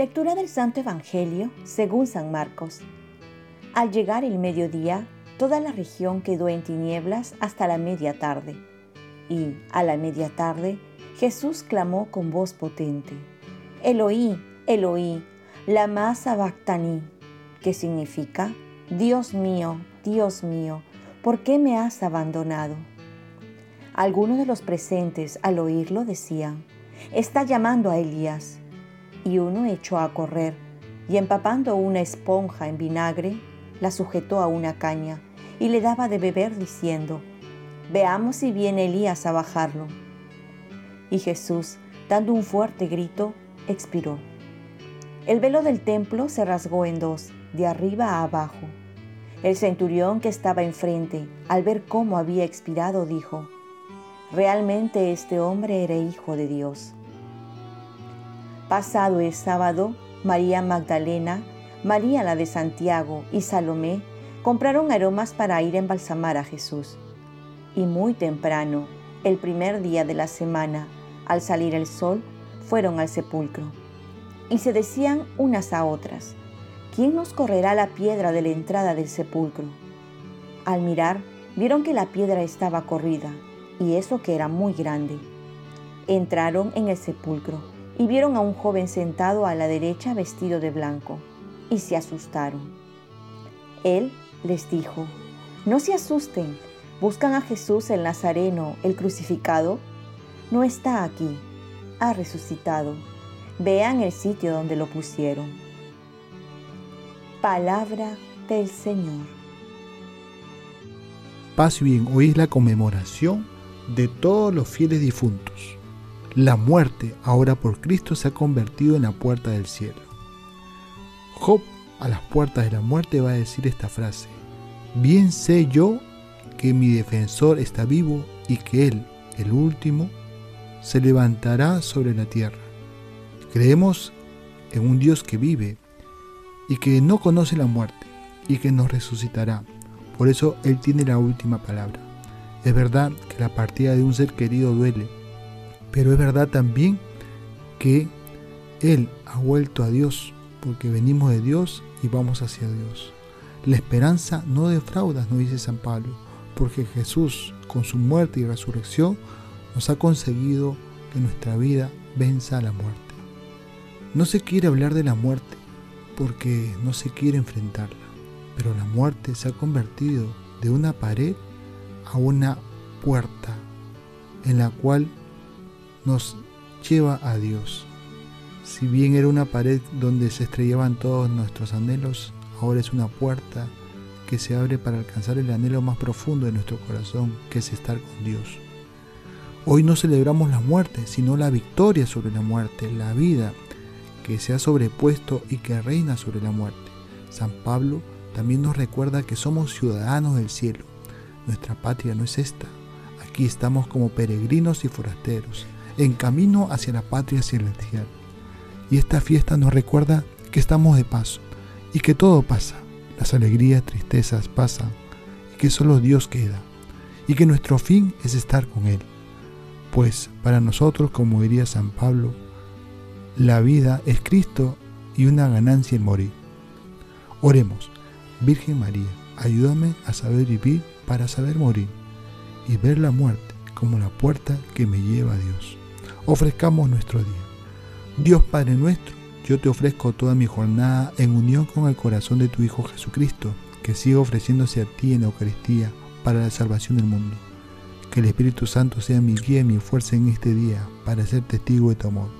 Lectura del Santo Evangelio según San Marcos. Al llegar el mediodía, toda la región quedó en tinieblas hasta la media tarde. Y a la media tarde, Jesús clamó con voz potente, Eloí, Eloí, lama sabactani, que significa, Dios mío, Dios mío, ¿por qué me has abandonado? Algunos de los presentes al oírlo decían, está llamando a Elías y uno echó a correr y empapando una esponja en vinagre, la sujetó a una caña y le daba de beber diciendo, Veamos si viene Elías a bajarlo. Y Jesús, dando un fuerte grito, expiró. El velo del templo se rasgó en dos, de arriba a abajo. El centurión que estaba enfrente, al ver cómo había expirado, dijo, Realmente este hombre era hijo de Dios. Pasado el sábado, María Magdalena, María la de Santiago y Salomé compraron aromas para ir a embalsamar a Jesús. Y muy temprano, el primer día de la semana, al salir el sol, fueron al sepulcro. Y se decían unas a otras, ¿quién nos correrá la piedra de la entrada del sepulcro? Al mirar, vieron que la piedra estaba corrida, y eso que era muy grande. Entraron en el sepulcro y vieron a un joven sentado a la derecha vestido de blanco, y se asustaron. Él les dijo, no se asusten, buscan a Jesús el Nazareno, el crucificado. No está aquí, ha resucitado. Vean el sitio donde lo pusieron. Palabra del Señor. Paz bien, hoy es la conmemoración de todos los fieles difuntos. La muerte, ahora por Cristo, se ha convertido en la puerta del cielo. Job, a las puertas de la muerte, va a decir esta frase. Bien sé yo que mi defensor está vivo y que él, el último, se levantará sobre la tierra. Creemos en un Dios que vive y que no conoce la muerte y que nos resucitará. Por eso Él tiene la última palabra. Es verdad que la partida de un ser querido duele, pero es verdad también que Él ha vuelto a Dios, porque venimos de Dios y vamos hacia Dios. La esperanza no defrauda, nos dice San Pablo, porque Jesús, con su muerte y resurrección, nos ha conseguido que nuestra vida venza a la muerte. No se quiere hablar de la muerte porque no se quiere enfrentarla, pero la muerte se ha convertido de una pared a una puerta en la cual nos lleva a Dios. Si bien era una pared donde se estrellaban todos nuestros anhelos, ahora es una puerta que se abre para alcanzar el anhelo más profundo de nuestro corazón, que es estar con Dios. Hoy no celebramos la muerte, sino la victoria sobre la muerte, la vida que se ha sobrepuesto y que reina sobre la muerte. San Pablo también nos recuerda que somos ciudadanos del cielo. Nuestra patria no es esta. Aquí estamos como peregrinos y forasteros en camino hacia la patria celestial. Y esta fiesta nos recuerda que estamos de paso y que todo pasa. Las alegrías, tristezas pasan y que solo Dios queda. Y que nuestro fin es estar con Él. Pues para nosotros, como diría San Pablo, la vida es Cristo y una ganancia en morir. Oremos, Virgen María, ayúdame a saber vivir para saber morir y ver la muerte como la puerta que me lleva a Dios ofrezcamos nuestro día. Dios Padre nuestro, yo te ofrezco toda mi jornada en unión con el corazón de tu Hijo Jesucristo, que siga ofreciéndose a ti en la Eucaristía para la salvación del mundo. Que el Espíritu Santo sea mi guía y mi fuerza en este día para ser testigo de tu amor.